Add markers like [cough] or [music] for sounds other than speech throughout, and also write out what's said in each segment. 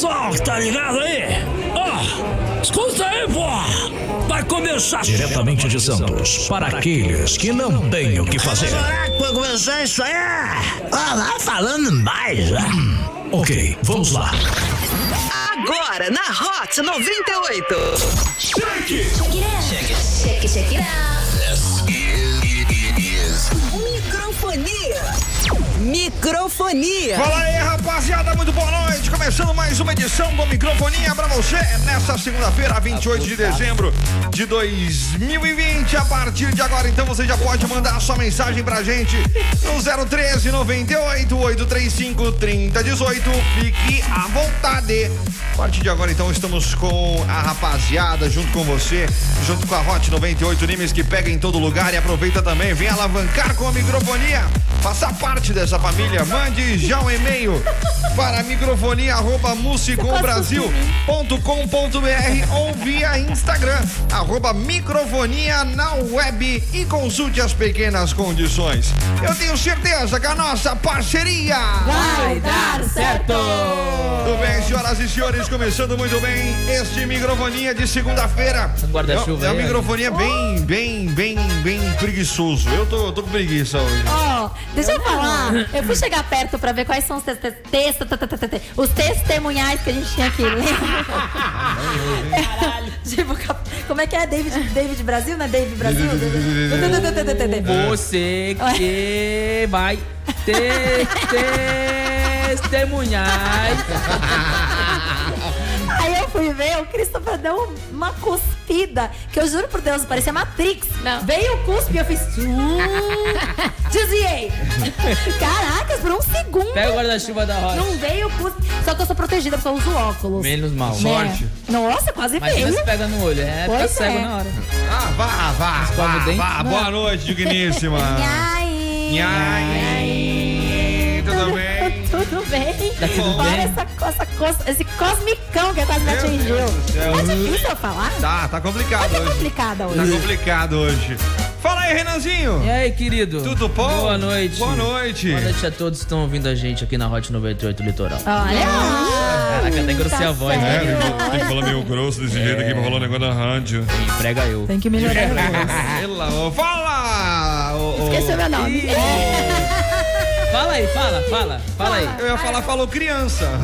pessoal que tá ligado aí? Ó, escuta aí, pô! Vai começar Diretamente de Santos, para aqueles que não têm o que fazer. Será que vai começar isso aí? Ó, vai falando mais, né? Ok, vamos lá. Agora na Hot 98. Microfonia. Microfonia. Fala aí, rapaziada, muito boa noite. Começando mais uma edição do Microfonia pra você nessa segunda-feira, 28 de dezembro de 2020. A partir de agora, então, você já pode mandar sua mensagem pra gente no 013 98 835 3018. Fique à vontade. A partir de agora, então, estamos com a rapaziada junto com você, junto com a Hot 98 Nimes que pega em todo lugar e aproveita também. Vem alavancar com a microfonia. Faça parte dessa família. Mande já um e-mail para microfonia@musicombrasil.com.br ou via Instagram arroba microfonia na web e consulte as pequenas condições. Eu tenho certeza que a nossa parceria Vai dar certo! tudo bem, senhoras e senhores, começando muito bem este microfonia de segunda-feira. Guarda-chuva É, é um microfonia bem, bem, bem, bem preguiçoso. Eu tô, tô com preguiça hoje. Ó, deixa eu falar. Eu fui chegar perto pra ver quais são os, tes- tes- tes- os testemunhais que a gente tinha aqui. [laughs] tipo, cap- como é que é? David, David Brasil, né? David Brasil? Você que vai ter [laughs] testemunhar. Fui ver, o Christopher deu uma cuspida, que eu juro por Deus, parecia Matrix. Veio o cuspe e eu fiz. [laughs] Desviei. Caracas, por um segundo. Pega o guarda-chuva da rocha. Não veio o cuspe. Só que eu sou protegida porque eu uso óculos. Menos mal. Né? Sorte. Nossa, quase Imagina veio. se pega no olho. É, fica Pois cego é. na hora. Ah, vá, vá, Escova o vá, dente? vá. Boa noite, digníssima. Nhai. Nhai. Tudo bem? Tudo bem? Tá tudo Fora bem? essa, essa cos- esse cosmicão que quase me Meu atingiu. Deus do céu. Tá difícil eu falar? Tá, tá complicado Tá hoje. Tá hoje. complicado hoje. Fala aí, Renanzinho. E aí, querido? Tudo bom? Boa noite. Boa noite. Boa noite a todos que estão ouvindo a gente aqui na Hot 98 Litoral. Olha lá. Caraca, até grossei a voz, né? sério. tem que falar meio grosso desse jeito aqui pra rolar um negócio na rádio. E prega eu. Tem que melhorar. [laughs] Ela, ó, fala! Esqueceu meu nome. [laughs] Fala aí, fala, fala, fala aí. Eu ia falar, falou criança. [laughs]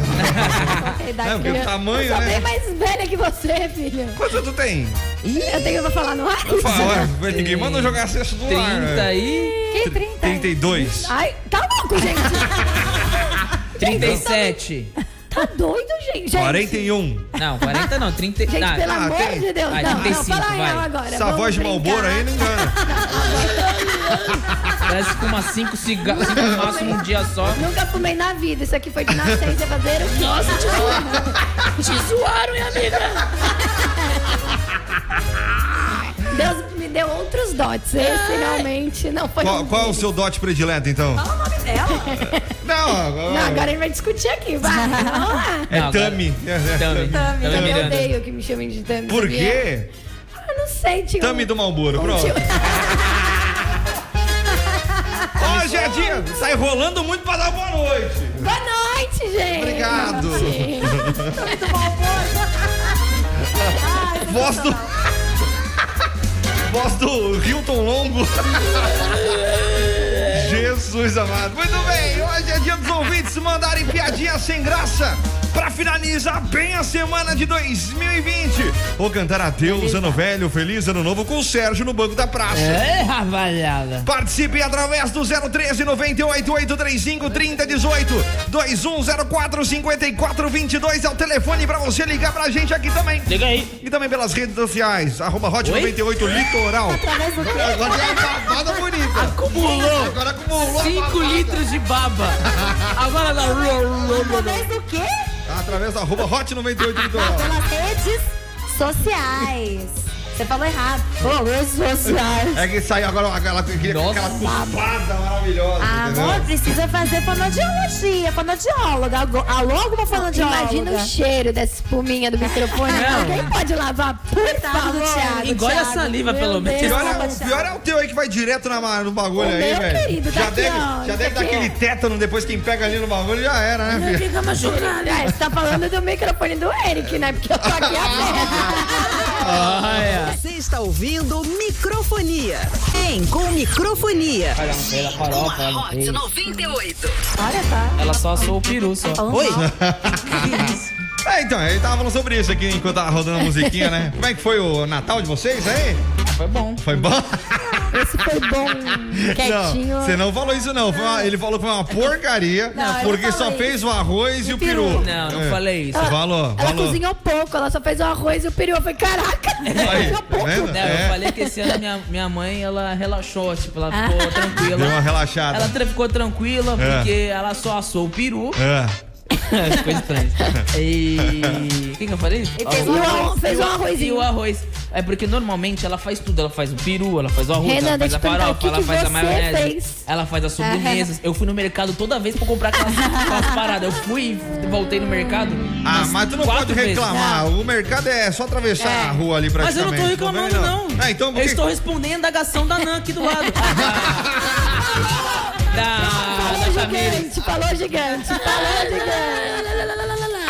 É, porque que eu- o tamanho, eu sou né? bem mais velha que você, filho. Quanto tu tem? Eu tenho pra falar no ar? Fala, ué, [laughs] ninguém manda jogar cesto do 30 ar. aí. Que 30? 32. Ai, tá louco, gente. [laughs] 37. Tá doido, gente. gente. 41. Não, 40 não, 30. Gente, não, pelo Ah, amor tem. de Deus. Vai, não, não, 35, fala vai. real agora. Essa vamos voz de brincar. Malboro aí não engana. Parece que uma 5 cigarros no máximo um dia só. Nunca fumei na vida. Isso aqui foi de nascença fazer o quê? Nossa, te zoaram. [laughs] te zoaram, minha amiga. Deus me deu outros dotes. Esse realmente não foi Qual, um qual é o seu dote predileto, então? Fala o nome dela. [laughs] Não, agora. Não, agora a gente vai discutir aqui. Vai. Vamos lá. É Tami. É, é Tami. Tami, Tami eu odeio que me chamem de Tami. Por quê? Ah, não sei, tio. Tami do Malboro, Um pronto. [laughs] dia. Tá enrolando muito pra dar boa noite. Boa noite, gente. Obrigado. [laughs] Muito bom, amor. Ai, Voz do. [laughs] Voz do Hilton Longo. [laughs] Jesus amado. Muito bem, hoje é dia dos ouvintes mandarem piadinha sem graça pra finalizar bem a semana de 2020. Ou cantar adeus, ano velho, feliz ano novo com o Sérgio no banco da praça. É, rapaziada. Participe através do 013 98 835 3018 2104 5422 é o telefone pra você ligar pra gente aqui também. Liga aí. E também pelas redes sociais, arroba Hot Oi? 98 Litoral. Através do quê? Agora tem uma babada bonita. Acumulou. Agora acumulou. a 5 babada. litros de baba. [laughs] Agora dá. Através do quê? Através da arroba Hot 98 Litoral. Pelas redes sociais. Você falou errado. Ô, redes sociais. É que saiu agora aquela, aquela, Nossa. aquela cuspada maravilhosa. Ah? Amor, precisa fazer fonoaudiologia, fonoaudióloga. Algo- Alô, alguma fonoaudióloga? Imagina o cheiro dessa espuminha do microfone. Não. Alguém pode lavar, por favor. Thiago. Engole a saliva, meu pelo menos. Pior é, o pior é o teu aí que vai direto na, no bagulho O aí, meu, velho. querido, tá Já aqui, deve, ó, já deve dar aquele tétano depois quem pega ali no bagulho já era, né, filho? Fica machucado. É, você tá falando do microfone do Eric, né? Porque eu tô aqui [laughs] aberto. Olha. Você está ouvindo Microfonia. Em com Microfonia. Ela não fez a farofa, não Hot fez. 98. Olha, tá. Ela só assou o peru, só. Oi? [laughs] É, então, ele tava falando sobre isso aqui enquanto tava rodando a musiquinha, né? Como é que foi o Natal de vocês aí? Foi bom. Foi bom? Esse foi bom, quietinho. Não, você não falou isso não. Uma- ele falou que foi uma porcaria, Não, porque não só falei fez o arroz e o peru. Não, não É. falei isso. Falou, Ela falou. cozinhou pouco, ela só fez o arroz e o peru. Eu falei, caraca, Aí, cozinhou tá pouco. vendo? Não, É. eu falei que esse ano minha, minha mãe, ela relaxou, tipo, ela ficou tranquila. Deu uma relaxada. Ela ficou tranquila É. porque ela só assou o peru. É. [laughs] Ficou estranho. E. [laughs] O que, que eu falei? fez o arroz. Fez um E arrozinho. o arroz. É porque normalmente ela faz tudo. Ela faz o peru, ela faz o arroz, Renan, ela faz deixa a perguntar, farofa, que ela que faz a você maionese. fez? Ela faz as sobremesas. Eu fui no mercado toda vez pra comprar aquelas, aquelas [laughs] paradas. Eu fui e voltei no mercado. Ah, umas mas tu não quatro pode vezes. reclamar. O mercado é só atravessar É. a rua ali Mas eu não tô reclamando, vendo? não. Ah, então por eu que- estou respondendo a indagação da Nan aqui do lado. da. Da. Gigante, falou gigante, falou gigante.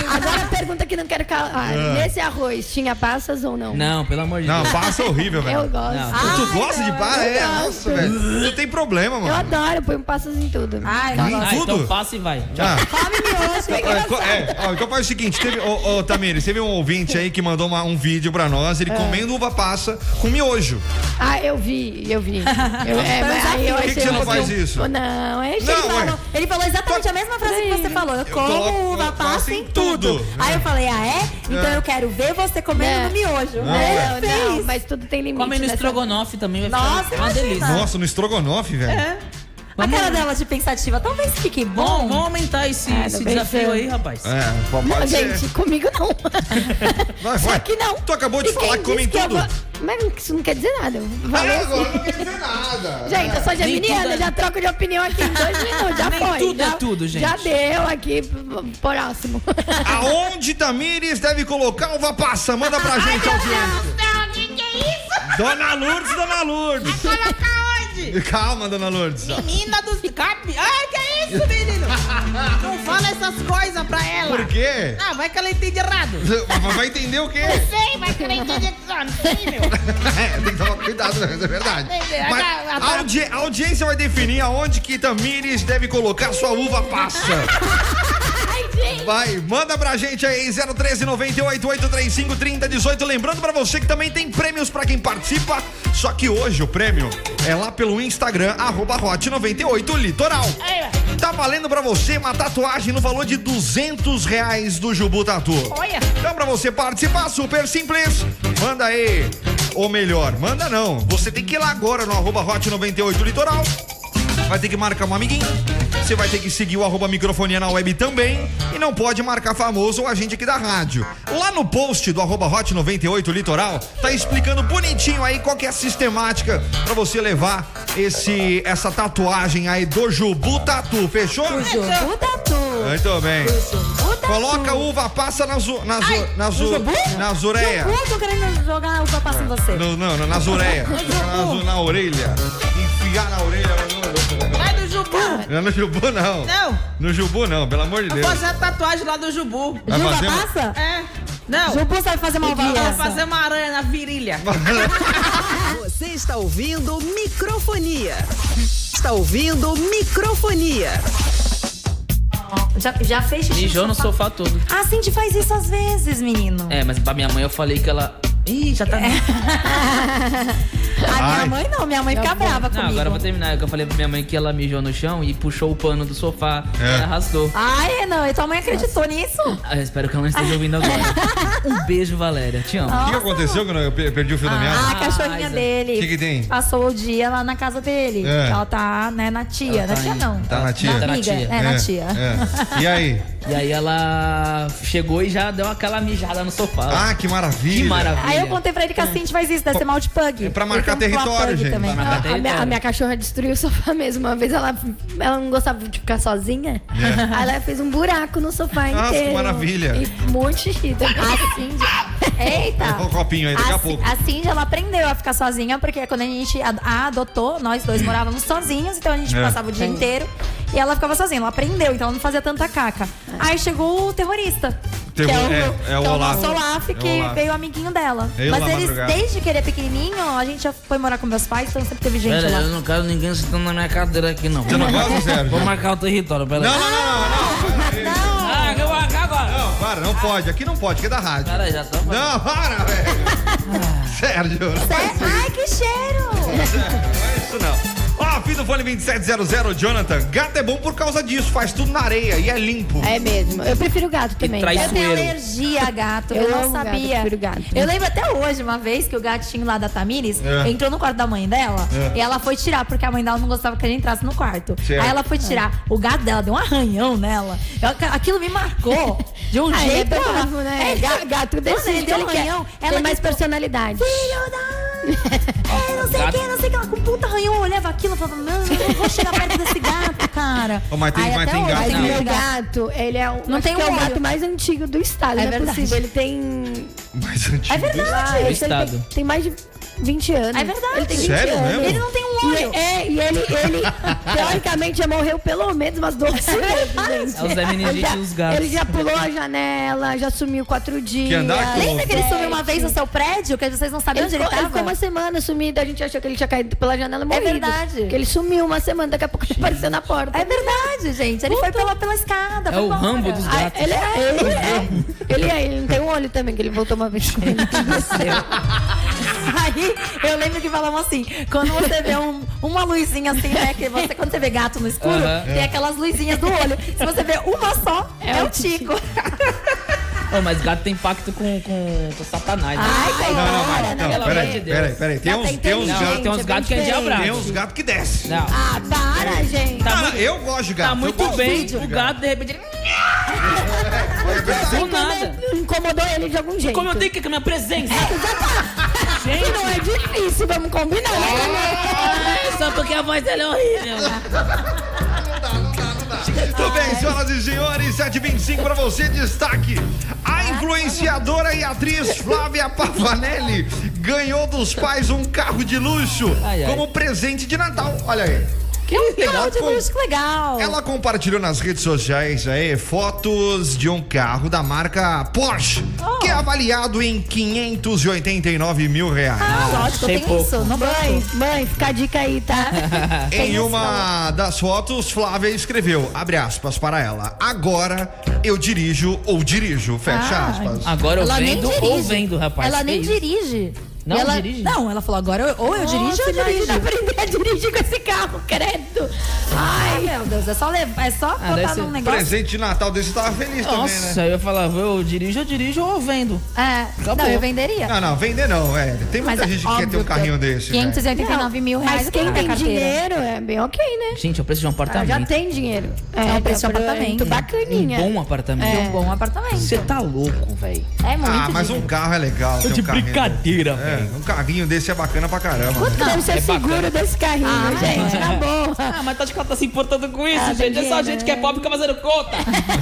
Agora pergunta que não quero calar. Nesse arroz, tinha passas ou não? Não, pelo amor de Não, Deus. passa horrível, velho. Eu gosto. Não. Tu, tu gosta de passa? É, eu nossa, velho. Não tem problema, Eu mano. adoro, põe um passas em tudo. Ai, não gosto. Ah, então tudo? passa e vai. Ah. Come miojo. É, é, ó, então faz o seguinte, teve, ô, ô, Tamires, teve um ouvinte aí que mandou uma- um vídeo pra nós, É. ele comendo uva passa com miojo. Ah, eu vi, eu vi. [laughs] Eu, é, mas aí eu Por que, você não faz isso? Não, é Não, Ele falou, exatamente a mesma frase que você falou. Eu como uva passa em em tudo. tudo. Aí eu falei, ah, é? Então É. eu quero ver você comendo Não. no miojo. Não, É, não, mas tudo tem limite. Come no nessa- estrogonofe também vai Nossa, ficar uma imagina. delícia. Nossa, no estrogonofe, velho. É. A Vamos, cara dela de pensativa talvez fique bom, bom. vamos aumentar esse, Ah, esse desafio pensando. aí, rapaz. É, pode Não, ser. gente, comigo não. [laughs] Vai, Só vai. que não. Tu acabou de E falar que come disse eu tudo. vou- Mas isso não quer dizer nada. Eu Ah, assim. agora não quer dizer nada. Gente, eu sou geminiana, é- já troco de opinião aqui em dois minutos. Já Nem foi. tudo é já, tudo, gente. Já deu aqui, próximo. [laughs] Aonde Tamires deve colocar uva passa? Manda pra gente, audiência. que que é isso? Dona Lourdes, Dona Lourdes. Colocar onde? Calma, Dona Lourdes. Menina dos capi. Ai, que é isso, menino? Não fala essas coisas pra ela. Por quê? Ah, vai que ela entende errado. Vai entender o quê? Não sei, vai que ela entende errado. Não sei, meu. É, [laughs] tem que tomar cuidado, né? Isso é verdade. Mas a, audi- a audiência vai definir aonde que Tamires deve colocar sua uva passa. [laughs] Vai, manda pra gente aí, 013 98 835 3018. Lembrando pra você que também tem prêmios pra quem participa. Só que hoje o prêmio é lá pelo Instagram, arroba Hot 98 Litoral. Aí, ó. Tá valendo pra você uma tatuagem no valor de 200 reais do Jubu Tatu. Olha. Então, pra você participar, super simples. Manda aí. Ou melhor, manda não. Você tem que ir lá agora no arroba Hot 98 Litoral. Vai ter que marcar um amiguinho. Você vai ter que seguir o arroba microfonia na web também. E não pode marcar famoso ou a gente aqui da rádio. Lá no post do arroba Hot 98 Litoral, tá explicando bonitinho aí qual que é a sistemática pra você levar esse, essa tatuagem aí do Jubu Tatu. Fechou? Jubu Tatu. Muito bem. Coloca uva passa na zu, na zu, na zureia. Jubu, tô querendo jogar uva passa em você. Não, não, na zureia. na, na orelha. Enfiar na orelha. Não é no Jubu, não. Não. No Jubu, não, pelo amor de Vou Deus. fazer a tatuagem lá do Jubu. Vai Uva fazer uma- passa? É. Não. Jubu sabe fazer uma Eu vou fazer uma aranha na virilha. [laughs] Você está ouvindo Microfonia. Está ouvindo Microfonia. Já, já fez xixi Mijou no sofá todo. A Cindy faz isso às vezes, menino. É, mas pra minha mãe eu falei que ela. Ih, já tá. A [laughs] minha Ai. mãe não, minha mãe fica brava Não, comigo. agora eu vou terminar. que Eu falei pra minha mãe que ela mijou no chão e puxou o pano do sofá É. e arrastou. Ai, não, e tua mãe acreditou nisso? Ah, eu espero que ela não esteja [laughs] ouvindo agora. um beijo, Valéria. Te amo. O que, que aconteceu quando eu per- perdi o fio da Ah, meada? a cachorrinha Isa. dele. O que que tem? Passou o dia lá na casa dele. É. Ela tá, né, na tia. Ela na tá tia em- não. Tá na tia? Na Tá na amiga. tia. É, na tia. é. E aí? [laughs] E aí ela chegou e já deu aquela mijada no sofá. Ah, que maravilha. que maravilha. Aí eu contei pra ele que a Cindy faz isso, deve ser mal de pug. É pra marcar um território, gente. Também. Pra marcar A minha, território. a minha cachorra destruiu o sofá mesmo. Uma vez ela, ela não gostava de ficar sozinha. Aí ela fez um buraco no sofá É. Nossa, que inteiro. maravilha. E um monte de xixi. [laughs] A Cindy. Eita! O copinho aí, daqui a a, pouco. a Cindy, ela aprendeu a ficar sozinha, porque quando a gente a, a adotou, nós dois morávamos sozinhos, então a gente É. passava o dia inteiro e ela ficava sozinha. Ela aprendeu, então ela não fazia tanta caca. Aí chegou o terrorista. Terror- que é o, é- que é o Olaf. nosso Olaf, É o que Olaf. veio amiguinho dela. Ele Mas lá eles, madrugada. desde que ele é pequenininho, a gente já foi morar com meus pais, então sempre teve gente Pera, lá. eu não quero ninguém sentando na minha cadeira aqui, não. Você não gosta, Sérgio? Vou marcar o território, pera Não, não, não, não, não. Não! Ah, eu vou marcar agora. Não, para, não pode. Aqui não pode, aqui é da rádio. Pera aí, já tá. Não, para, velho. [laughs] Sérgio. Sé- Ai, que cheiro! Não é isso não. Ó, fim do fone 2700, Jonathan. Gato é bom por causa disso, faz tudo na areia e é limpo. É mesmo. Eu prefiro gato também. Eu tenho alergia a gato, eu, Eu não amo gato, sabia. eu prefiro gato. Eu lembro até hoje, uma vez, que o gatinho lá da Tamires É. entrou no quarto da mãe dela É. e ela foi tirar, porque a mãe dela não gostava que a gente entrasse no quarto. Certo. Aí ela foi tirar. O gato dela deu um arranhão nela. Eu- aquilo me marcou [laughs] de um Ah, é jeito. bravo, né? É, Ga- gato Mano, ele que deu um quer. arranhão. Tem Ela mais gritou, personalidade. Filho da. [laughs] É, não sei o que, não sei o que. Ela com puta arranhão, eu olhava aquilo e falava, não, eu não vou chegar perto desse gato, cara. Ô, mas tem- Aí mas até tem hoje gato Mas o meu gato. ele é, um, Não tem que é um o olho. gato mais antigo do estado. É não é verdade. possível. Ele tem. Mais antigo. É verdade. ele estado. Tem, tem mais de 20 anos. É verdade. Ele tem 20 Sério anos. mesmo? Ele não tem E, é, e ele, ele [laughs] teoricamente já morreu pelo menos umas 12 vezes, gente. É os Zé Meningite Ele já- dos gatos. Ele já pulou a janela, já sumiu quatro dias. Quer andar com- Lembra que ele sumiu uma vez no seu prédio, que vocês não sabiam Ele onde ele ficou, ele ficou tava? uma semana sumido, a gente achou que ele tinha caído pela janela e morrido. verdade. Porque ele sumiu uma semana, daqui a pouco ele [laughs] apareceu na porta. É verdade, gente. Ele foi pela, pela escada. É foi o embora. Rambo dos Ah, gatos. ele é, ele é. Ele é, ele não tem um olho também, que ele voltou uma vez [laughs] com ele. [laughs] Aí eu lembro que falamos assim: quando você vê um- uma luzinha assim, né? Que você, quando você vê gato no escuro, Aham. tem aquelas luzinhas do olho. Se você vê uma só, é, o Tico. [laughs] Ô, mas gato tem pacto com, com, com Satanás. né? Ai, Não, não, cara, mas, não, Pelo peraí, de Deus. peraí, peraí. Tem Gato uns, é tem uns gatos. Não, tem uns é gatos que é diabrado. Tem uns gatos que descem. Não. Ah, para, gente. Tá Ah, muito- eu gosto de gato. Tá muito bem. O gato, de repente, [laughs] Do nada. Incomodou ele de algum jeito. Como eu tenho que com a minha presença? Gente, não é difícil, vamos combinar, né? só porque a voz dela é horrível. Tudo bem, senhoras e senhores, 725 pra você, destaque. A influenciadora e atriz Flávia Pavanelli ganhou dos pais um carro de luxo Ai, ai. como presente de Natal. Olha aí. Que legal. de luxo, que legal. Ela compartilhou nas redes sociais aí fotos de um carro da marca Porsche, que é avaliado em 589 mil reais. Ah, lógico, tem pouco. isso. Não Mãe, mãe, fica a dica aí, tá? [laughs] Em uma das fotos, Flávia escreveu, abre aspas para ela, agora eu dirijo ou dirijo, fecha Ah, aspas. Agora eu Ela nem vendo ou vendo, rapaz. Ela nem isso? dirige. Não ela, dirige? Não, ela falou agora eu- ou eu dirijo ou eu dirijo. aprender a dirigir com esse carro, credo. Ai, meu Deus, é só, levar, é só Ah, botar num negócio. Presente de Natal desse tava feliz também, Nossa, né? eu falava, eu dirijo, eu dirijo ou vendo. É, Acabou. não, eu venderia. Não, não, vender não, é. Tem muita Mas é gente que quer ter um carrinho que desse. né? 589 mil reais Mas quem tem dinheiro é bem ok, né? Gente, eu preciso de um Ah, apartamento. já tem dinheiro. É, o preço de um apartamento. muito Um bacaninha. bom apartamento. E um bom apartamento. Você tá louco, velho. É muito Ah, mas um dinheiro. carro é legal. ter de um brincadeira, É, velho. um carrinho desse é bacana pra caramba. Quanto deve ser é seguro bacana. desse carrinho, Ah, gente? é. Tá bom. Ah, mas tá de que ela tá se importando com isso, Ah, gente. É só gente que é né? pobre que tá fazendo conta.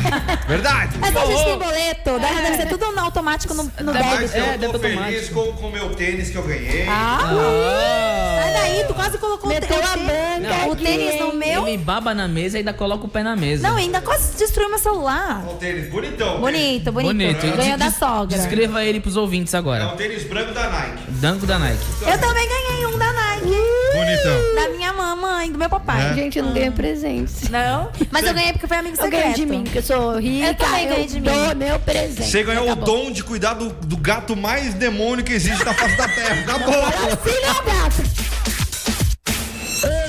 [laughs] Verdade? É só a gente tem boleto, deve, deve ser tudo no automático no, no Deve- débito. Mas É, eu deve tô feliz com o meu tênis que eu ganhei. Ah, Ah. sai daí, tu quase colocou o Meteu a banca o tênis no meu. Ele baba na mesa e ainda coloca o pé na mesa. Não, ainda quase destruiu meu celular. O tênis bonitão. Bonito, bonito. Bonito. Ganhou da sogra. Descreva ele pros ouvintes É agora. um tênis branco da Nike. Danco da Nike. Eu também ganhei um da Nike. Bonitão. Da minha mamãe, do meu papai. É. Gente, eu não ganhei presente. Não? Mas eu ganhei porque foi amigo Eu secreto. ganhei de mim, porque eu sou rica. Eu também ganhei de mim. dou meu presente. Você ganhou o Acabou. dom de cuidar do, do gato mais demônio que existe na face da terra. Acabou. Assim, meu gato.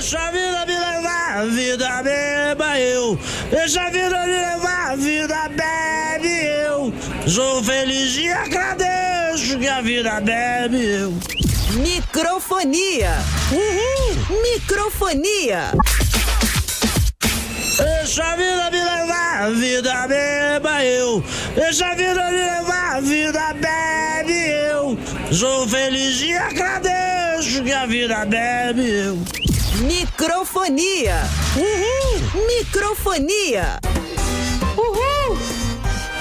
Deixa a vida me levar, vida beba eu. Deixa a vida me levar, vida bebe eu. Sou feliz e agradeço que a vida bebe eu. Microfonia. Uhul. Microfonia. Deixa a vida me levar, vida beba eu. Deixa a vida me levar, vida bebe eu. Sou feliz e agradeço que a vida bebe eu. Microfonia. Uhul. Microfonia. Uhul.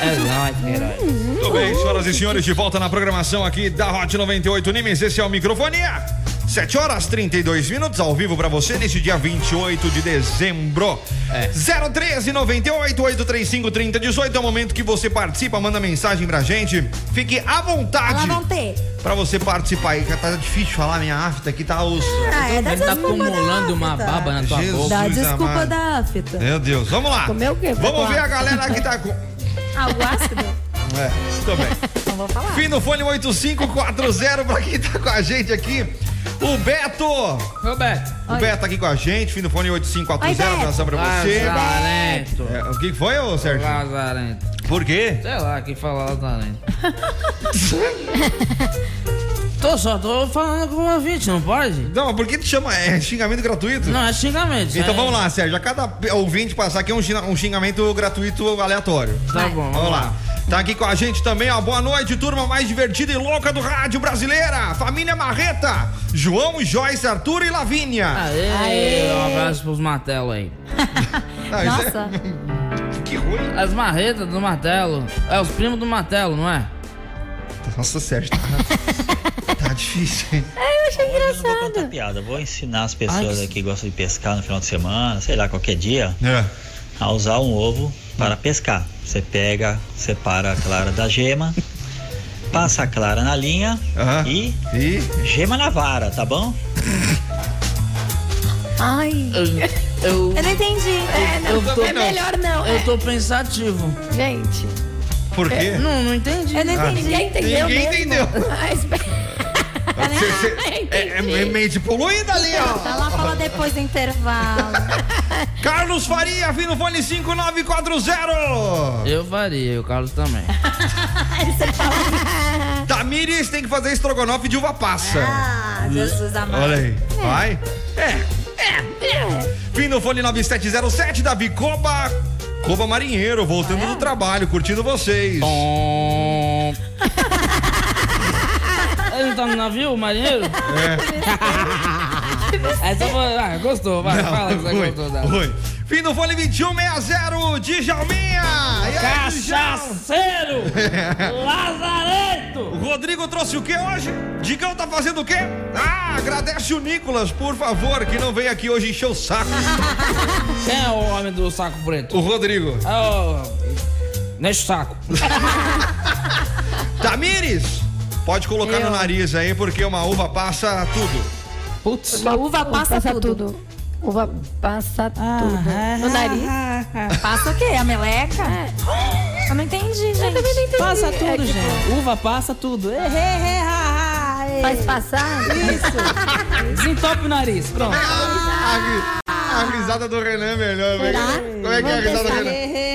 É nóis, herói. Tudo bem, senhoras e senhores, de volta na programação aqui da Hot 98 Nimes. Esse é o Microfonia. 7 horas 32 minutos ao vivo pra você neste dia 28 de dezembro. É. 013 98 835 3018 é o momento que você participa, manda mensagem pra gente. Fique à vontade pra você participar aí, que tá difícil falar minha afta aqui, tá osso. Ah, é, dá tá acumulando uma baba na tua Jesus. boca. Dá desculpa amado. da afta. Meu Deus, vamos lá. Comeu o quê? Vamos ver a galera que tá com. Algo ácido? É, tô bem. [laughs] Não vou falar. Fim no fone 8540 pra quem tá com a gente aqui. O Beto. Roberto. O Beto tá aqui com a gente. Fim no fone Oi, 8540. Beto. Abração pra você. Lazarento. É, o que que foi, ô Sérgio? Lazarento. Por quê? Sei lá quem fala Lazarento. [laughs] tô só, tô falando com o ouvinte, não pode? Não, mas por que te chama? É xingamento gratuito? Não, é xingamento. Então é- vamos lá, Sérgio. A cada ouvinte passar aqui é um um xingamento gratuito aleatório. Tá bom, Vamos lá. Tá aqui com a gente também, ó. Boa noite, turma mais divertida e louca do rádio brasileira. Família Marreta. João, Joyce, Arthur e Lavínia. Aê, um abraço pros martelos aí. [laughs] Ah, é- Nossa. Que ruim. As marretas do martelo. É os primos do martelo, não é? Nossa, Sérgio, tá, [laughs] tá difícil, hein? Eu achei Eu não vou contar engraçado. piada, vou ensinar as pessoas Ai, aqui que gostam de pescar no final de semana, sei lá, qualquer dia, É. a usar um ovo para pescar. Você pega, separa a clara da gema, [laughs] passa a clara na linha e E. gema na vara, tá bom? Ai, Eu, eu, eu não entendi. É, não, Eu tô- é melhor não. eu é. tô pensativo. Gente, Por quê? Não, não entendi. Eu não entendi. ninguém entendeu Ninguém mesmo. entendeu. Mas, Cê- cê- é, é mente poluída ali, ó. Ela fala depois do intervalo. [laughs] Carlos Faria, vindo no fone 5940. Eu faria, o Carlos também. [laughs] Tamires tem que fazer estrogonofe de uva passa. Ah, Jesus amado. Olha aí. Vai. É. É. É. Fim no fone 9707 da Bicoba. Coba Marinheiro, voltando do trabalho, curtindo vocês. Tom. [laughs] Ele tá no navio, o marinheiro? É. Essa foi. Ah, gostou, vai, fala que você gostou da. ruim. Fim no fone 2160, Djalminha. Cachaceiro! Lazarento! O Rodrigo trouxe o que hoje? Digão tá fazendo o quê? Ah, agradece o Nicolas, por favor, que não veio aqui hoje encher o saco. [laughs] Quem é o homem do saco preto? O Rodrigo. É o. Neste saco. [laughs] Tamires, pode colocar no nariz aí, porque uma uva passa tudo. Putz. Uma uva passa, tudo. Uva passa Ah, tudo. No nariz. Passa o quê? A meleca? Eu não entendi, gente. Passa É, tudo, tipo, gente. Uva passa tudo. Faz passar? Isso. Desentope o nariz. Pronto. A, ri- a risada do Renan é melhor, velho. Como é que é a risada do. Renan?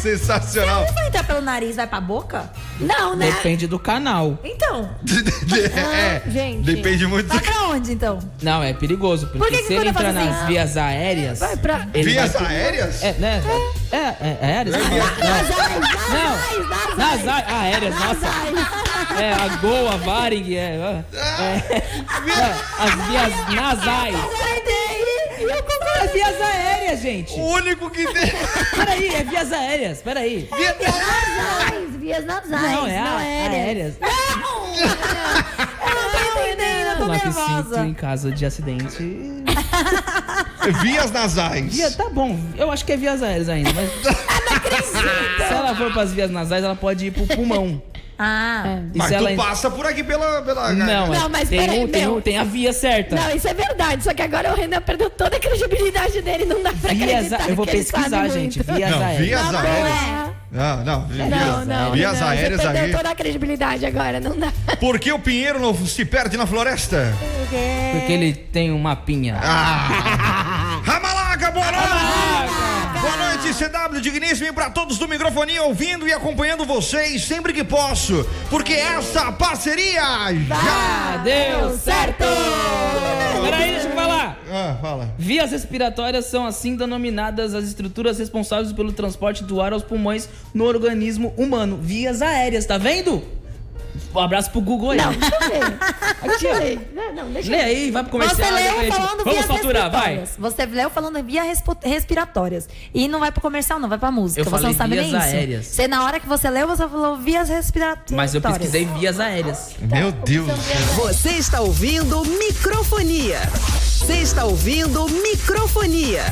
Sensacional. Se vai entrar pelo nariz, vai pra boca? Não, né? Depende do canal. Então, [laughs] é, gente. depende muito vai do pra onde então? Não, é perigoso, porque Por que que se ele entrar nas assim? vias aéreas. Vai pra. Vias vai- aéreas? É, né? É, é, é aéreas? Não. Não. Nas aéreas, nossa. É, a Gol, a Varig, é. é, é, as vias nasais. É vias aéreas, gente. O único que tem. [laughs] Peraí, é vias aéreas, peraí. Nasais, vias nasais. Não, é a- aéreas. Eu não tô entendendo, eu tô Não sinto nervosa. em caso de acidente. Vias nasais. Via, tá bom, eu acho que é vias aéreas ainda, mas. [laughs] Se ela for pras vias nasais, ela pode ir pro pulmão. Ah, E Mas ela tu passa por aqui pela. pela Não, Não, é- mas tem, peraí, um, tem, meu. um, tem a via certa. Não, isso é verdade. Só que agora o Renan perdeu toda a credibilidade dele. Não dá pra Vias, acreditar eu vou pesquisar, gente. Vias Não, aéreas. vias aéreas. é. Não, não. Vias, Não, não, vias Renan, aéreas você perdeu aí. toda a credibilidade agora, não dá. Por que o pinheiro não se perde na floresta? Porque ele tem um mapinha. Ah! [laughs] Ramalaca, CW Digníssimo, e pra todos do microfonia ouvindo e acompanhando vocês sempre que posso, porque essa parceria já. Ah, deu certo! Peraí, deixa eu falar. Ah, fala. Vias respiratórias são assim denominadas as estruturas responsáveis pelo transporte do ar aos pulmões no organismo humano. Vias aéreas, tá vendo? Um abraço pro Google aí. Não, deixa eu ver. [laughs] Aqui, Deixa eu. Não, não, deixa Lê eu ver. aí, vai pro comercial. Você leu gente- falando Vamos faturar, vai. Você leu falando via respiratórias. E não vai pro comercial, não, vai pra música. Eu você falei não sabe vias nem isso. aéreas. Você, na hora que você leu, você falou vias respiratórias. Mas eu pesquisei vias aéreas. Meu Deus. Você está ouvindo microfonia. Você está ouvindo microfonia.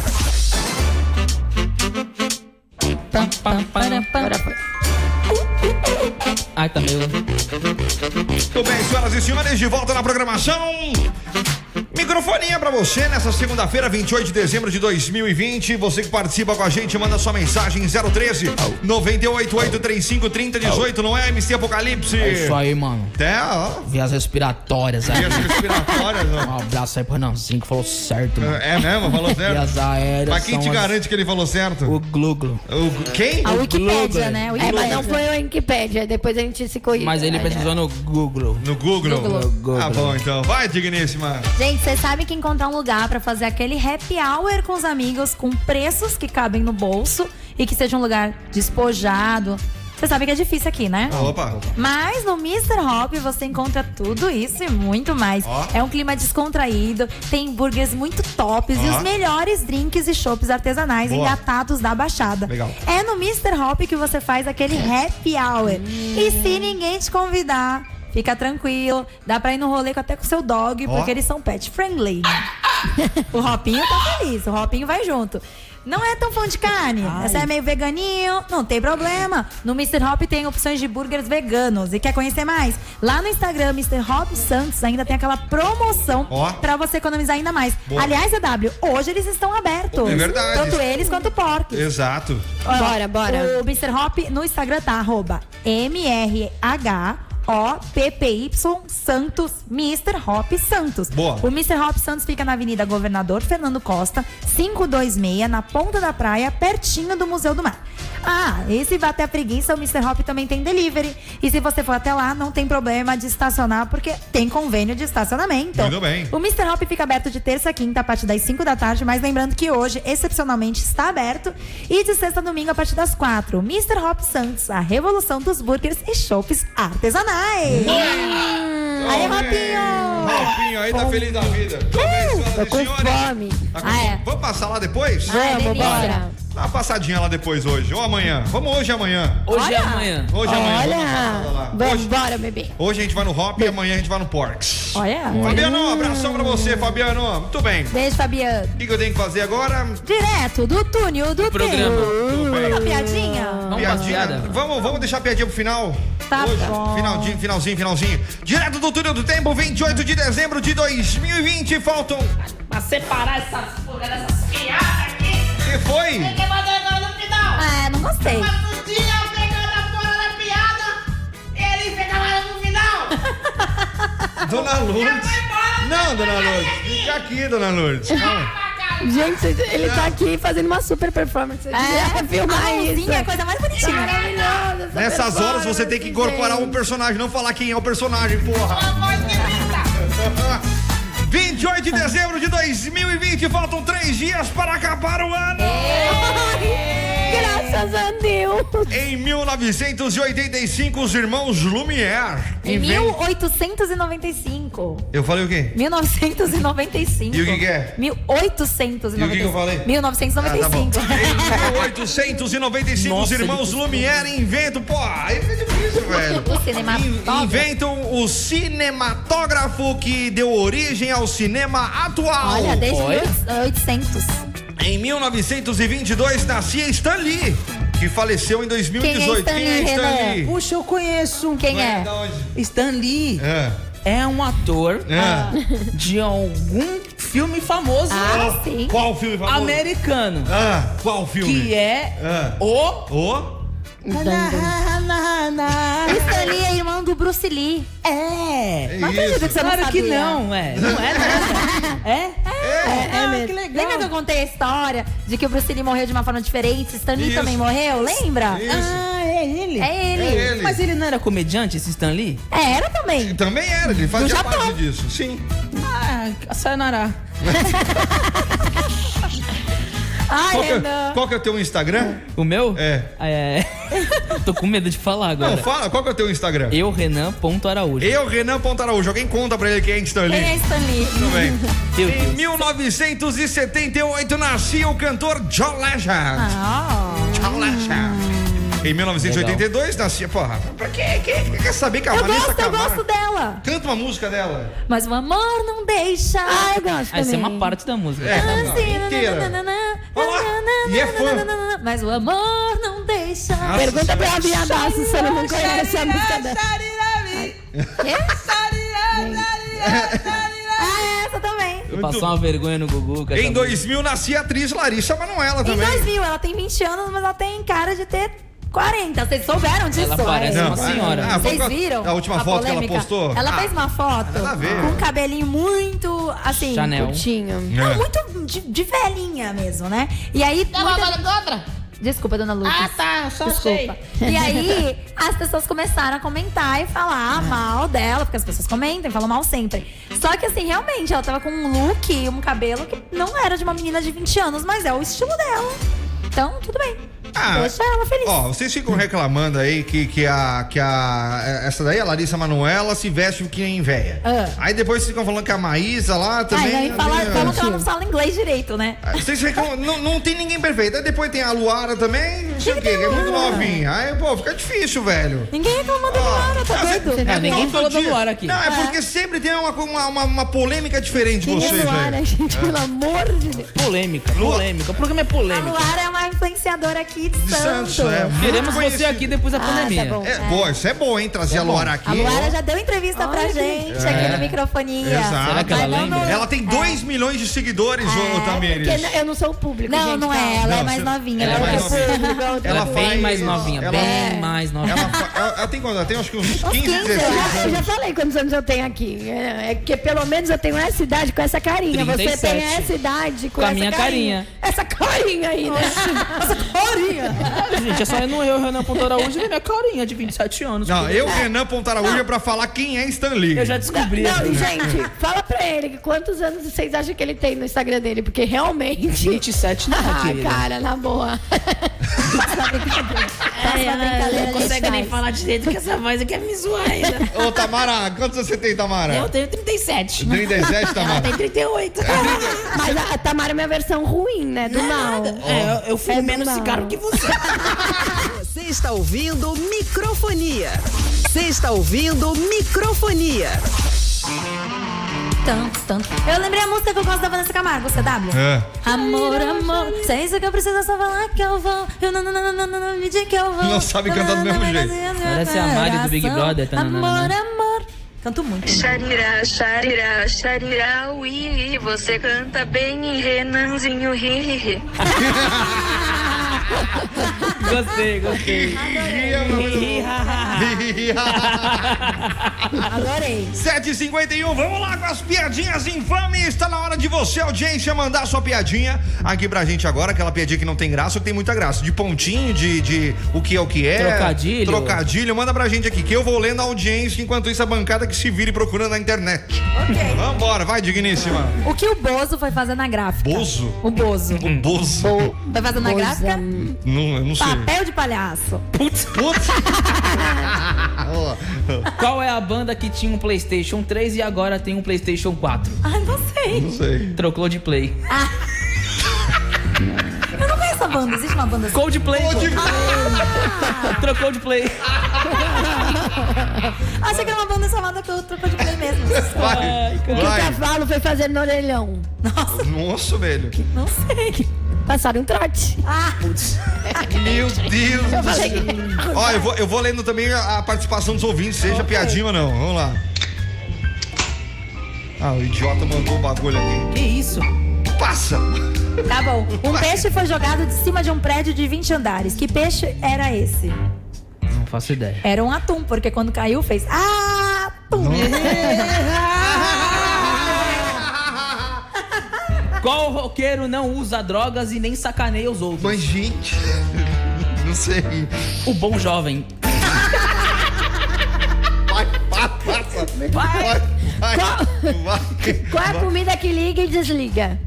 Pam, Agora foi. Ai, tá meio. Muito bem, senhoras e senhores, de volta na programação. Microfonia pra você nessa segunda-feira, 28 de dezembro de 2020. Você que participa com a gente, manda sua mensagem 013 98835 3018, não é, MC Apocalipse? É isso aí, mano. Até, ó. Vias respiratórias aí. Vias respiratórias, Um ó. abraço aí pro Renanzinho que falou certo, mano. É mesmo? Falou certo? Vias aéreas. Mas quem te as- garante que ele falou certo? O Gluglo. O- quem? A Wikipédia, né? A É, Wikipédia. mas não foi o Wikipedia, depois a gente se corrige. Mas ele Aí, pesquisou no Google. No Google? Google. Ah, bom, então. Vai, digníssima. Gente, vocês sabem que encontrar um lugar pra fazer aquele happy hour com os amigos com preços que cabem no bolso e que seja um lugar despojado. Você sabe que é difícil aqui, né? Opa. Mas no Mr. Hop você encontra tudo isso e muito mais. Ó. É um clima descontraído, tem hambúrgueres muito tops e Ó. os melhores drinks e chopps artesanais Boa. engatados da Baixada. Legal. É no Mr. Hop que você faz aquele happy hour. E se ninguém te convidar, fica tranquilo. Dá pra ir no rolê até com o seu dog, Ó. porque eles são pet friendly. [laughs] o Hopinho tá feliz, o Hopinho vai junto. Não é tão fã de carne. Você é meio veganinho, não tem problema. No Mr. Hop tem opções de burgers veganos. E quer conhecer mais? Lá no Instagram, Mr. Hop Santos, ainda tem aquela promoção Ó. pra você economizar ainda mais. Boa. Aliás, EW, hoje eles estão abertos. É verdade. Tanto eles quanto o Pork. Exato. Bora, bora. O Mr. Hop no Instagram tá arroba MRH. O-P-P-Y Santos, Mr. Hop Santos. Boa. O Mr. Hop Santos fica na Avenida Governador Fernando Costa, 526, na ponta da praia, pertinho do Museu do Mar. Ah, e se bater a preguiça, o Mr. Hop também tem delivery. E se você for até lá, não tem problema de estacionar, porque tem convênio de estacionamento. Muito bem. O Mr. Hop fica aberto de terça a quinta, a partir das 5 da tarde, mas lembrando que hoje, excepcionalmente, está aberto. E de sexta a domingo, a partir das 4. Mr. Hop Santos, a revolução dos burgers e chopps artesanais. Aí, Hopinho! Rapinho aí tá feliz da vida. Muito bem, senhoras Tô e com senhores. fome. Tá com- Ah, é. Vamos passar lá depois? Ai, Vamos, delícia. bora. Dá uma passadinha lá depois hoje, ou amanhã. Vamos hoje e amanhã. Hoje é amanhã. Hoje e amanhã. Olha, Vamos dar uma passada lá. vamos, Hoje, bora, bebê. hoje a gente vai no Hop e amanhã a gente vai no Porks. Olha. Fabiano, abração pra você, Fabiano. Muito bem. Beijo, Fabiano. O que, que eu tenho que fazer agora? Direto do túnel do Programa. Tudo bem. Uma piadinha? Vamos pra piada? Vamos, vamos deixar a piadinha pro final? Tá Hoje, bom. Finalzinho, finalzinho, finalzinho. Direto do túnel do tempo, 28 de dezembro de 2020. Faltam. Pra separar essas porra dessas piadas. Que foi? Quem mandou igual no final? Ah, não gostei. Mas um dia eu pegando a porra da piada, ele pegava no final. [laughs] Dona Lourdes. Não, dona Lourdes. Fica aqui, dona Lourdes. Calma. Gente, ele tá aqui fazendo uma super performance. Devia [laughs] filmar a isso. é a coisa mais bonitinha. Essa Nessas horas você tem que incorporar um personagem, não falar quem é o personagem, porra. 28 de dezembro de 2020, faltam três dias para acabar o ano. Graças a Deus. Em 1985, os irmãos Lumière. Em invent- 1895. Eu falei o quê? 1995. E o que que é? 1895. E o que que eu falei? 1995. Ah, tá. Em 1895, os Nossa, irmãos ele- Lumière inventam. Pô, aí fica difícil, velho. O cinematógrafo. Inventam o cinematógrafo que deu origem ao cinema atual. Olha, desde Foi? 1800. Em 1922 nascia Stan Lee, que faleceu em 2018. Quem é Stan Lee, Renan? Puxa, eu conheço. Quem é? Stan Lee É. é um ator Ah. É. de algum filme famoso Ah, sim. Qual filme famoso? americano. Ah, qual filme? Que é Ah. o. O? O Stan Lee é irmão do Bruce Lee. É. Acredito que Isso. você não Claro que sabia. não, é. Não é nada. [laughs] É? É, Ah, mesmo. que legal. Lembra que eu contei a história de que o Bruce Lee morreu de uma forma diferente? Stan Lee Isso. também morreu? Lembra? Isso. Ah, é ele. É ele. É ele. Mas ele não era comediante, esse Stan Lee? É, era também. Também era, ele fazia parte disso. Sim. Ah, Ah, sayonara. [laughs] Ai, Qual que, é, qual que é o teu Instagram? O meu? É. É. [laughs] Tô com medo de falar agora. Não, fala, qual que é o teu Instagram? Eu, Renan.araújo. Eu, Renan Pontaraújo. Alguém conta pra ele quem é Stan Lee? Quem é Stanley? Tudo [laughs] bem. Em Deus. 1978 nascia o cantor John Legend. Ah, John Legend. Em 1982 nascia. Porra, pra quem, quem, quem quer saber que a eu Vanessa gosto, eu Camargo- gosto dela. Canta uma música dela. Mas o amor não deixa. Ah, eu gosto Essa é uma parte da música. É, não, Assim, inteira. e é fã. Mas o amor não deixa. Nossa, Pergunta pra minha Daço se ela não conhece a música dela. [laughs] Ah, é essa também. Passou uma vergonha no Gugu. Em música. 2000 nascia a atriz Larissa Manoela Em também. 2000, ela tem 20 anos, mas ela tem cara de ter 40. Vocês souberam disso? Ela parece É. uma senhora. Ah, Vocês qual- viram? A última foto que ela polêmica? postou? Ela Ah, fez uma foto a com um cabelinho muito, assim... Chanel. Curtinho. Não, É. muito de, de velhinha mesmo, né? E aí... Tá muita-? Desculpa, dona Lucas. Ah, tá, só Desculpa. sei. E aí, as pessoas começaram a comentar e falar mal dela, porque as pessoas comentam e falam mal sempre. Só que, assim, realmente, ela tava com um look e um cabelo que não era de uma menina de 20 anos, mas é o estilo dela. Então, tudo bem. Ah, Deixa ela feliz. Ó, vocês ficam reclamando aí que, que, a, que a. Essa daí, a Larissa Manoela, se veste que nem véia. Ah. Aí depois vocês ficam falando que a Maísa lá também. Aí, aí fala, ali, falam ó. que ela não fala inglês direito, né? Vocês reclamam, não, não tem ninguém perfeito. Aí depois tem a Luara também, não sei o quê, que é a muito novinha. Aí, pô, fica difícil, velho. Ninguém reclamou da Luara, tá Ah, doido? é Ah, ninguém falou da. Luara aqui. Não, é porque sempre tem uma, uma, uma, uma polêmica diferente de vocês, é Luara, velho. gente? Pelo amor de Deus. Polêmica, polêmica. O programa é A polêmica. Luara é uma influenciadora aqui de, De Santos. Santos, é. Queremos você conhecido. aqui depois da Ah, pandemia. tá bom. É, pô, isso é bom, hein? Trazer a Luara aqui. A Luara já deu entrevista pra Olha, gente É. aqui no microfonia. Exato. Será que ela lembra? no- Ela tem 2 milhões de seguidores, ô É, Tamires. Porque eu não sou o público, Não, gente, não é. Ela é Não, mais você- novinha. ela é Ela mais é novinha. público, Ela, é bem mais novinha, bem mais novinha. Ela, tem quanto? Ela tem acho que uns 15, 15, 16 Eu já, eu anos. já falei quantos anos eu tenho aqui. É, é que pelo menos eu tenho essa idade com essa carinha. Você 37. tem essa idade com, Com a essa minha carinha. Essa carinha aí, né? essa carinha. [laughs] Gente, é só eu não eu, Renan Ponto Araújo e minha carinha de 27 anos. Não, eu, Renan Pontaraúja, pra falar quem é Stan Lee. Eu já descobri. Não, essa- e, gente, fala pra ele quantos anos vocês acham que ele tem no Instagram dele? Porque realmente. 27 não, [laughs] Ah, querida. cara, na boa. Ai, não consegue nem falar direito que essa voz aqui é me zoar ainda. Ô, Tamara, quantos você tem, Tamara? Eu tenho 37. 37, Tamara? Tem 38. Mas a, a Tamara é minha versão ruim, né? Do mal. É, eu, eu fumo É menos mal. cigarro que você. Você está ouvindo microfonia. Você está ouvindo microfonia. Tanto, tanto. Eu lembrei a música que eu gosto da Vanessa Camargo, CW. É. Amor, amor, se é isso que eu preciso, é só falar que eu vou. Eu não, não, não, não, não, não, me diga que eu vou. Não sabe cantar do mesmo jeito. Parece a Mari do Big Brother, tá, Amor, amor. Canto muito. Xarirá, xarirá, xarirá, ui, você canta bem, Renanzinho, ri, ri, ri. [laughs] Gostei, gostei. Adorei. 7h51, vamos lá com as piadinhas infames. Tá na hora de você, audiência, mandar sua piadinha aqui pra gente agora. Aquela piadinha que não tem graça ou que tem muita graça. De pontinho, de, de o que é o que é. Trocadilho. Trocadilho. Manda pra gente aqui que eu vou lendo a audiência enquanto isso a bancada que se vire procurando na internet. Ok. Vambora, vai, digníssima. O que o Bozo foi fazer na gráfica? Bozo? O Bozo. O Bozo. Foi fazer na gráfica? Não, eu não sei. Papel de palhaço. Putz. [laughs] Ó, Qual é a banda que tinha um PlayStation 3 e agora tem um PlayStation 4? Ai, não sei. não sei. Trocou de play. Eu não conheço a banda. Existe uma banda assim? Coldplay. pô. Trocou de play. [laughs] Achei que era uma banda chamada que eu trocou de play mesmo. Vai, O que o cavalo foi fazer no orelhão? Nossa, velho. Não sei. Passaram um trote. Ah, Meu Deus do falei céu. Ó, eu vou, eu vou lendo também a, a participação dos ouvintes, seja piadinha ou não. Vamos lá. Ah, o idiota mandou o bagulho aqui. Que isso? Passa! tá bom. Um peixe foi jogado de cima de um prédio de 20 andares. Que peixe era esse? Não faço ideia. Era um atum, porque quando caiu fez atum. [laughs] Qual roqueiro não usa drogas e nem sacaneia os outros? Mas, gente, [laughs] não sei. O bom jovem. Vai, passa, passa. Vai. Vai. Qual, Vai. qual é a comida que liga e desliga?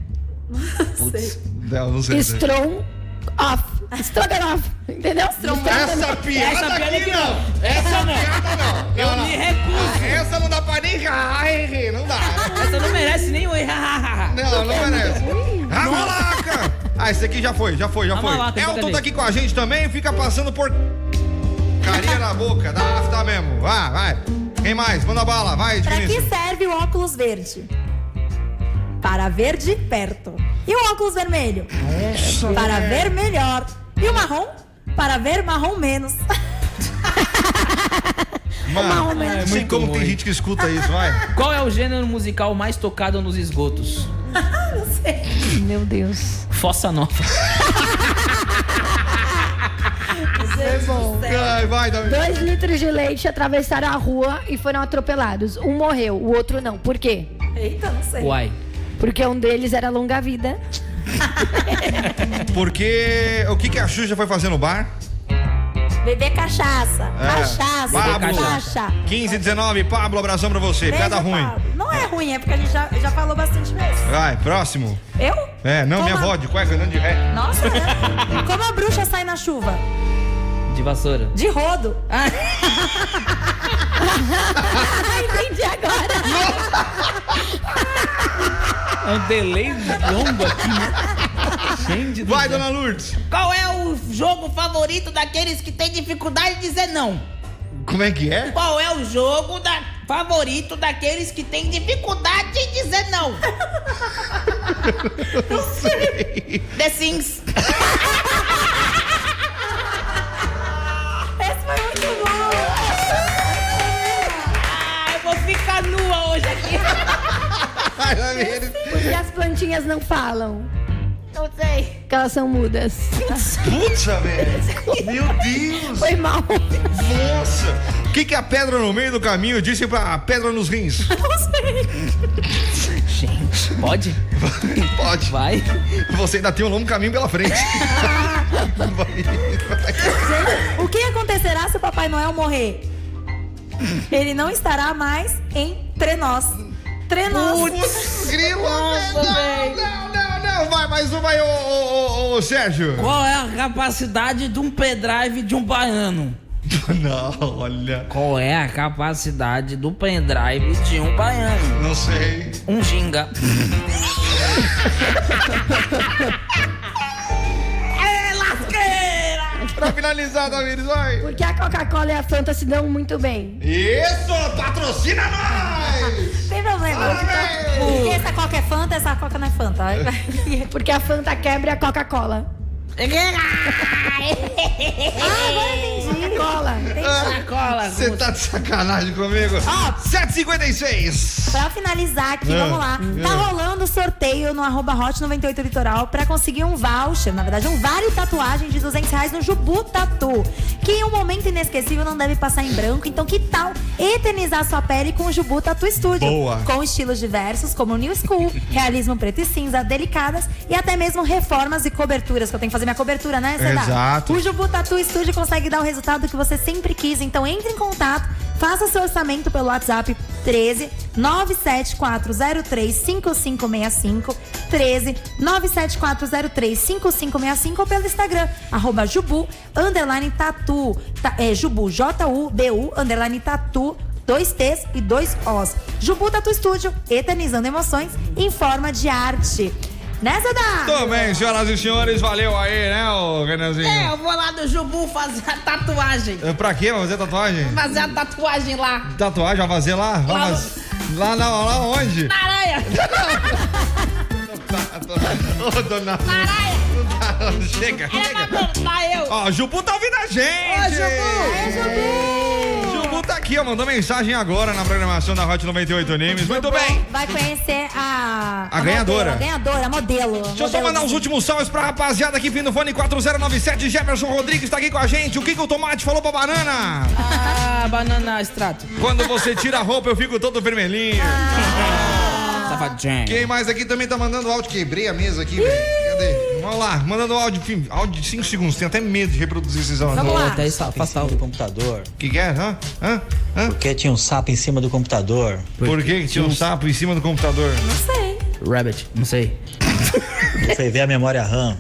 Não, não sei. Strom off. Stroganoff. Entendeu? Essa piada Essa piada aqui aqui não. não. Essa não. Eu Não, não. me recuso. Essa não dá pra nem rir, não dá. Essa não merece nem o Não, não merece. A malaca! Ah, esse aqui já foi, já foi, já A foi. malaca, Elton tá aqui com a gente também, fica passando por. Carinha na boca, dá afta mesmo. Vai, vai. Quem mais? Manda bala, vai, Pra que Vinícius. serve o óculos verde? Para ver de perto. E o óculos vermelho? Para ver melhor. E o marrom? Para ver marrom menos. Mano, É não sei muito como tem ruim. gente que escuta isso, vai. Qual é o gênero musical mais tocado nos esgotos? [laughs] Meu Deus. Fossa Nova. Ai, vai, Davi. Dois litros de leite atravessaram a rua e foram atropelados. Um morreu, o outro não. Por quê? Eita, não sei. Uai. Porque um deles era longa vida. [laughs] Porque o que, que a Xuxa foi fazer no bar? Beber cachaça. É. Cachaça. Pablo. Cachaça. 15 19, Pablo, abração pra você. Beijo, Piada ruim. Pablo. Não é ruim, é porque a gente já, já falou bastante vezes. Vai, próximo. Eu? É, não, Como minha a- avó de cueca andando de ré. Nossa, né? Como a bruxa sai na chuva? De vassoura. De rodo. [laughs] Ah, entendi agora. É um delay longo aqui, né? Gente Vai, dona Lourdes. Qual é o jogo favorito daqueles que têm dificuldade de dizer não? Como é que é? Qual é o jogo da... favorito daqueles que têm dificuldade de dizer não? [laughs] The Sims. [laughs] ficar nua hoje aqui. Vai. Porque as plantinhas não falam. Não sei. Porque elas são mudas. Putz, [laughs] velho. Meu Deus. Foi mal. Nossa. O que, que a pedra no meio do caminho disse pra pedra nos rins? [laughs] Gente, pode? Pode. Vai. Você ainda tem um longo caminho pela frente. [laughs] O que acontecerá se o Papai Noel morrer? [laughs] Ele não estará mais entre nós. Entre nós. Putz, grilo. Não, não, não, não. Vai, mais uma aí, ô, ô, ô, ô, Sérgio. Qual é a capacidade de um pendrive de um baiano? [laughs] Não, olha. Qual é a capacidade do pendrive de um baiano? Não sei. Um ginga. [laughs] É. Pra finalizar, Davi, vai. Porque a Coca-Cola e a Fanta se dão muito bem. Isso, patrocina nós! Tem problema. Porque essa coca é Fanta, essa coca não é Fanta. [laughs] Porque a Fanta quebra a Coca-Cola. [laughs] Ah, agora entendi. Cola. Cola. Você tá de sacanagem comigo? Ó. 756. Pra finalizar aqui, Ah, vamos lá. Tá ah. rolando rolando sorteio no arroba hot 98 litoral pra conseguir um voucher, na verdade um vale tatuagem de 200 reais no Jubu Tatu. Que em um momento inesquecível não deve passar em branco, então que tal eternizar sua pele com o Jubu Tatu Studio? Boa. Com estilos diversos como New School, realismo preto e cinza, delicadas e até mesmo reformas e coberturas, que eu tenho que fazer minha cobertura, né? Exato. O Jubu Tatu Studio consegue dar o resultado que você sempre quis, então entre em contato, faça seu orçamento pelo WhatsApp 13 97403 5565 13 97403 5565 ou pelo Instagram, arroba Jubu, underline tatu, Ta- é, Jubu, J-U-B-U, underline tatu, dois T's e dois O's. Jubu Tatu Studio, eternizando emoções em forma de arte. Né, Zedar? Tudo bem, senhoras e senhores, valeu aí, né, ô Renanzinho? É, eu vou lá do Jubu fazer a tatuagem. É, Pra quê? Vai fazer tatuagem? Fazer a tatuagem lá. Tatuagem, vai fazer lá? Vai Lá no- fazer- Lá, lá onde? Na aranha. Ô, [laughs] dona. Na aranha. Não, Chega, chega. vai plantar eu. Ó, Jubu tá ouvindo a gente! Ô, Jubu. Jubu tá aqui, ó, mandou mensagem agora na programação da Hot 98 Animes. Muito bem! Vai conhecer a. A ganhadora. modelo, a ganhadora, a modelo. Deixa eu só mandar os últimos salves pra rapaziada aqui, fim do fone 4097. Jefferson Rodrigues tá aqui com a gente. O que, que o tomate falou pra banana? Ah, banana extrato. Quando você tira a roupa, eu fico todo vermelhinho. Safadinho. Quem mais aqui também tá mandando áudio? Quebrei a mesa aqui, velho. Cadê? Vamos lá, mandando áudio, áudio de 5 segundos. Tenho até medo de reproduzir esses áudios. Vamos lá. Sapo em cima do computador. O que, que é? Hã? Hã? Hã? Porque tinha um sapo em cima do computador. Por que que tinha um sapo em cima do computador? Não sei. Rabbit, não sei. [laughs] Foi ver a memória RAM.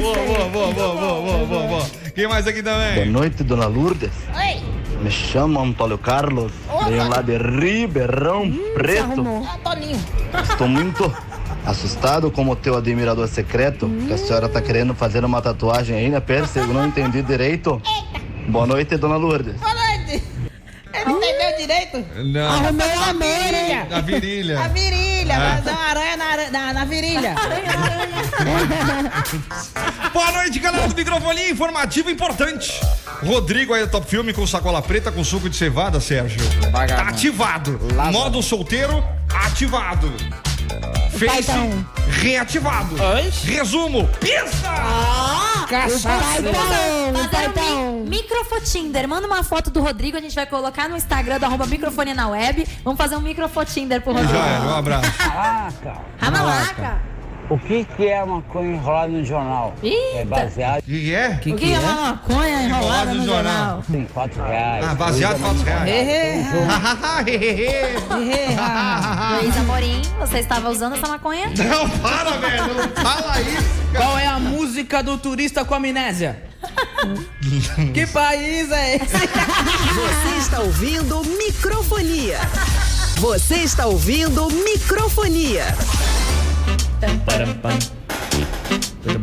Boa, boa, boa, boa, boa, boa, boa, boa. Quem mais aqui Boa também? noite, dona Lourdes. Oi. Me chamo Antônio Carlos. Venho lá de Ribeirão Preto. Toninho. Estou muito assustado como teu admirador secreto. Que a senhora tá querendo fazer uma tatuagem aí na perna, eu não entendi direito. Boa noite, dona Lourdes. Boa noite. Ele não entendeu direito? Não. Arrumei o amor, hein? Na virilha. A virilha, mas uma aranha na, na, na virilha. [laughs] Boa noite, galera do microfone informativo importante. Rodrigo aí do Top Filme com sacola preta com suco de cevada, Sérgio. Tá ativado. Modo solteiro, ativado. Face Paitão. reativado. Resumo, pista! Cachaça. Paitão. Mi Microfotinder. Manda uma foto do Rodrigo, a gente vai colocar no Instagram do arroba microfone na web. Vamos fazer um microfotinder pro Rodrigo. Já era, um abraço. Caraca! Ramalaca. O que, que é maconha enrolada no jornal? É Eita. baseado O que, que é? O que é uma maconha enrolada no jornal? em 4 reais. Ah, baseado em fatos reais. Luiz Amorim, você estava usando essa maconha? Não, para, velho. Não fala isso. Qual é a música do turista com amnésia? [laughs] que país é esse? Você está ouvindo microfonia. Você está ouvindo microfonia. Tudo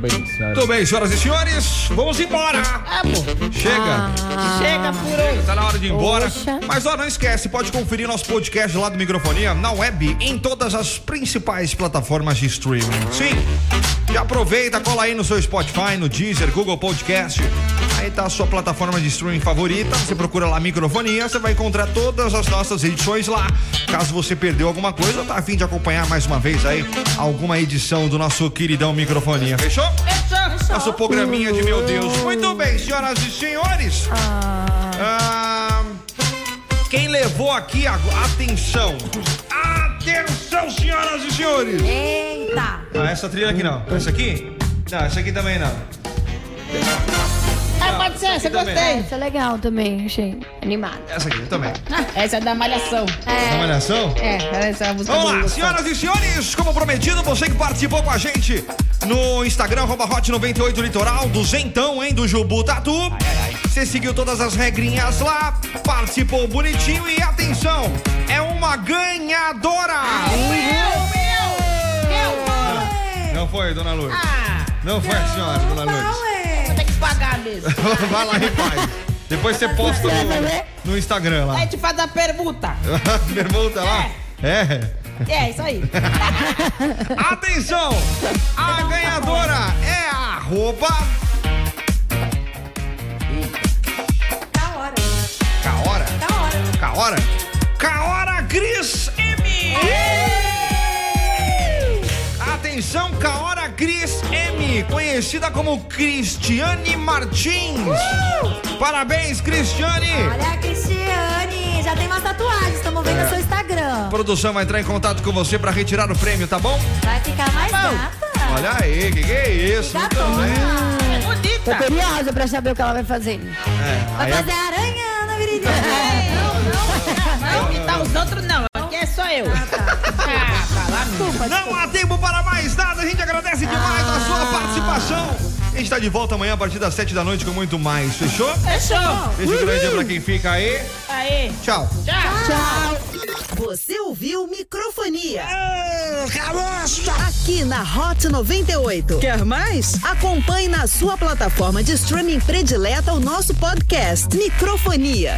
bem, senhora? Tudo bem, senhoras e senhores, vamos embora. Chega. Chega por hoje. Tá na hora de ir embora. Poxa. Mas ó, não esquece, pode conferir nosso podcast lá do Microfonia na web, em todas as principais plataformas de streaming. Sim. E aproveita, cola aí no seu Spotify, no Deezer, Google Podcast. Aí tá a sua plataforma de streaming favorita. Você procura lá Microfonia, você vai encontrar todas as nossas edições lá. Caso você perdeu alguma coisa, tá a fim de acompanhar mais uma vez aí alguma edição do nosso queridão Microfonia. Fechou? Nosso programinha de meu Deus. Muito bem, senhoras e senhores. Ah, quem levou aqui a atenção? Atenção, senhoras e senhores. Eita! Ah, essa trilha aqui não. Essa aqui? Não, essa aqui também não. Ah, pode ser, essa eu também. gostei. Essa é legal também, achei animado. Essa aqui também. Essa é da Malhação. Essa malhação? É, essa é a música Vamos do lá, senhoras e senhores, como prometido, você que participou com a gente no Instagram, arroba Hot 98 Litoral, do Zentão, hein, do Jubu Tatu. Você seguiu todas as regrinhas lá, participou bonitinho e atenção, é uma ganhadora! Não foi, dona Lourdes? Ah, Não foi a senhora, dona Lourdes. Pagar mesmo. [laughs] Vai lá e faz. Depois você posta no, no Instagram lá. Aí te faz a pergunta. [laughs] Pergunta lá. É. É, isso aí. [laughs] Atenção! A ganhadora é a arroba Da hora. Caora. Da hora. Caora. Caora Cris M. Atenção, Caora Cris Conhecida como Cristiane Martins. Parabéns, Cristiane. Olha Cristiane, já tem umas tatuagens, estamos vendo no seu Instagram. A produção vai entrar em contato com você para retirar o prêmio, tá bom? Vai ficar mais gata. Olha aí, que que é isso? Muito bem. É Tô bonita. curiosa pra saber o que ela vai fazer. É, Vai é- fazer aranha na virilha. Não, imitar os outros não. Aqui é só eu. Ah, fala mesmo. Não há tempo para mais nada. A gente agradece demais a sua participação. A gente tá de volta amanhã a partir das 7 da noite com muito mais. Fechou? Fechou. Beijo grande pra quem fica aí. Aí. Tchau. Tchau. Você ouviu microfonia. Aqui na Hot 98. Quer mais? Acompanhe na sua plataforma de streaming predileta o nosso podcast Microfonia.